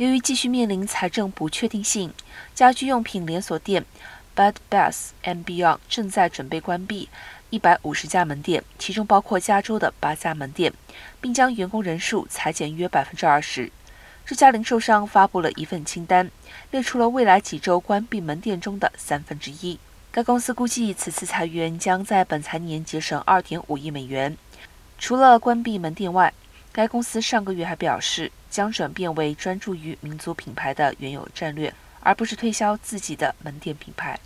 由于继续面临财政不确定性，家居用品连锁店 Bed Bath and Beyond 正在准备关闭一百五十家门店，其中包括加州的八家门店，并将员工人数裁减约百分之二十。这家零售商发布了一份清单，列出了未来几周关闭门店中的三分之一。该公司估计，此次裁员将在本财年节省二点五亿美元。除了关闭门店外，该公司上个月还表示，将转变为专注于民族品牌的原有战略，而不是推销自己的门店品牌。